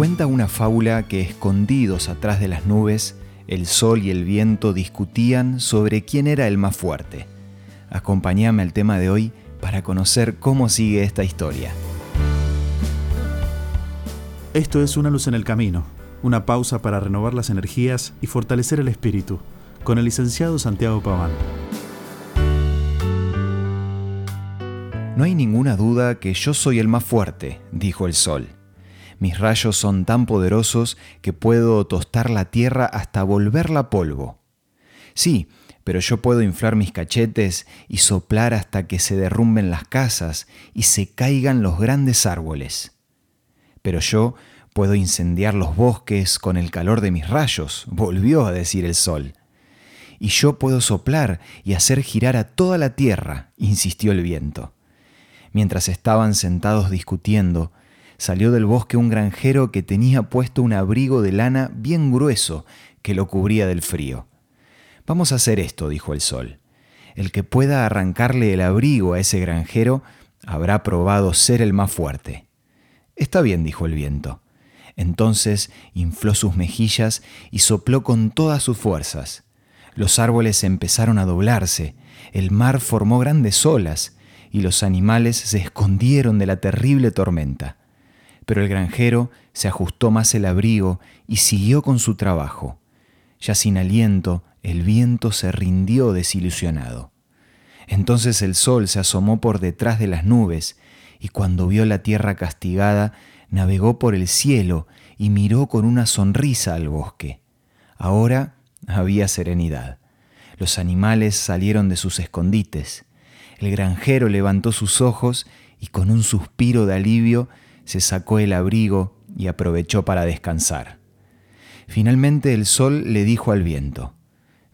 Cuenta una fábula que escondidos atrás de las nubes, el sol y el viento discutían sobre quién era el más fuerte. Acompáñame al tema de hoy para conocer cómo sigue esta historia. Esto es Una luz en el camino, una pausa para renovar las energías y fortalecer el espíritu, con el licenciado Santiago Paván. No hay ninguna duda que yo soy el más fuerte, dijo el sol. Mis rayos son tan poderosos que puedo tostar la tierra hasta volverla polvo. Sí, pero yo puedo inflar mis cachetes y soplar hasta que se derrumben las casas y se caigan los grandes árboles. Pero yo puedo incendiar los bosques con el calor de mis rayos, volvió a decir el sol. Y yo puedo soplar y hacer girar a toda la tierra, insistió el viento. Mientras estaban sentados discutiendo, salió del bosque un granjero que tenía puesto un abrigo de lana bien grueso que lo cubría del frío. Vamos a hacer esto, dijo el sol. El que pueda arrancarle el abrigo a ese granjero habrá probado ser el más fuerte. Está bien, dijo el viento. Entonces infló sus mejillas y sopló con todas sus fuerzas. Los árboles empezaron a doblarse, el mar formó grandes olas, y los animales se escondieron de la terrible tormenta. Pero el granjero se ajustó más el abrigo y siguió con su trabajo. Ya sin aliento, el viento se rindió desilusionado. Entonces el sol se asomó por detrás de las nubes, y cuando vio la tierra castigada, navegó por el cielo y miró con una sonrisa al bosque. Ahora había serenidad. Los animales salieron de sus escondites. El granjero levantó sus ojos y con un suspiro de alivio se sacó el abrigo y aprovechó para descansar. Finalmente el sol le dijo al viento,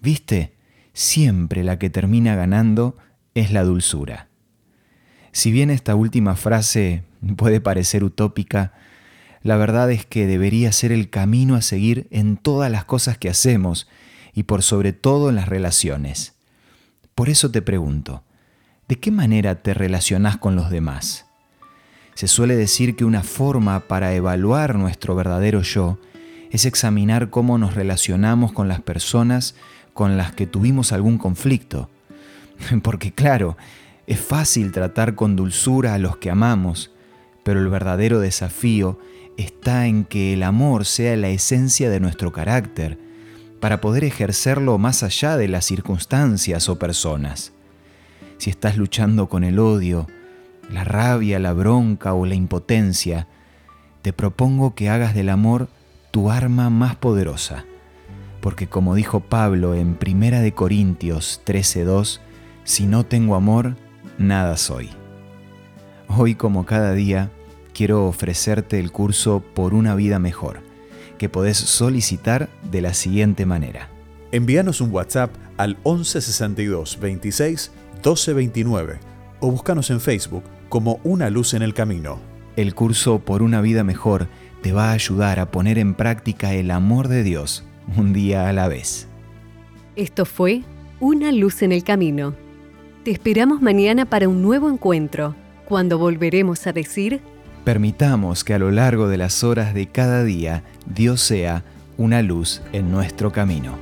¿Viste? Siempre la que termina ganando es la dulzura. Si bien esta última frase puede parecer utópica, la verdad es que debería ser el camino a seguir en todas las cosas que hacemos y por sobre todo en las relaciones. Por eso te pregunto, ¿de qué manera te relacionás con los demás? Se suele decir que una forma para evaluar nuestro verdadero yo es examinar cómo nos relacionamos con las personas con las que tuvimos algún conflicto. Porque claro, es fácil tratar con dulzura a los que amamos, pero el verdadero desafío está en que el amor sea la esencia de nuestro carácter, para poder ejercerlo más allá de las circunstancias o personas. Si estás luchando con el odio, la rabia, la bronca o la impotencia, te propongo que hagas del amor tu arma más poderosa. Porque como dijo Pablo en Primera de Corintios 13:2, si no tengo amor, nada soy. Hoy como cada día, quiero ofrecerte el curso Por una vida mejor, que podés solicitar de la siguiente manera. Envíanos un WhatsApp al 1162 26 1229 o búscanos en Facebook como Una Luz en el Camino. El curso Por una vida mejor te va a ayudar a poner en práctica el amor de Dios un día a la vez. Esto fue Una Luz en el Camino. Te esperamos mañana para un nuevo encuentro, cuando volveremos a decir... Permitamos que a lo largo de las horas de cada día Dios sea una luz en nuestro camino.